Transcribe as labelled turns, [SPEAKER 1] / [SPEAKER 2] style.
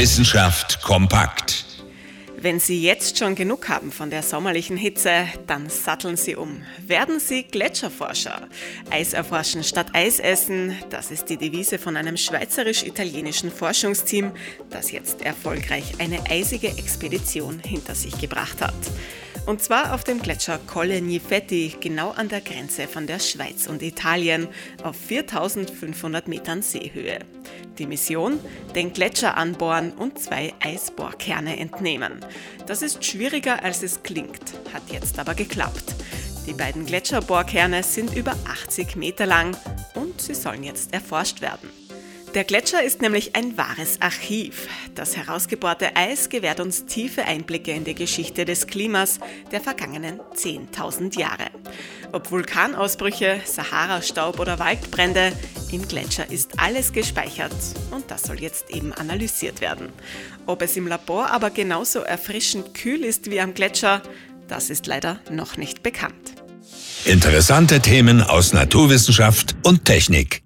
[SPEAKER 1] Wissenschaft kompakt.
[SPEAKER 2] Wenn Sie jetzt schon genug haben von der sommerlichen Hitze, dann satteln Sie um. Werden Sie Gletscherforscher. Eis erforschen statt Eis essen, das ist die Devise von einem schweizerisch-italienischen Forschungsteam, das jetzt erfolgreich eine eisige Expedition hinter sich gebracht hat. Und zwar auf dem Gletscher Colle Nifetti, genau an der Grenze von der Schweiz und Italien, auf 4500 Metern Seehöhe. Die Mission? Den Gletscher anbohren und zwei Eisbohrkerne entnehmen. Das ist schwieriger als es klingt, hat jetzt aber geklappt. Die beiden Gletscherbohrkerne sind über 80 Meter lang und sie sollen jetzt erforscht werden. Der Gletscher ist nämlich ein wahres Archiv. Das herausgebohrte Eis gewährt uns tiefe Einblicke in die Geschichte des Klimas der vergangenen 10.000 Jahre. Ob Vulkanausbrüche, Sahara-Staub oder Waldbrände, im Gletscher ist alles gespeichert und das soll jetzt eben analysiert werden. Ob es im Labor aber genauso erfrischend kühl ist wie am Gletscher, das ist leider noch nicht bekannt.
[SPEAKER 1] Interessante Themen aus Naturwissenschaft und Technik.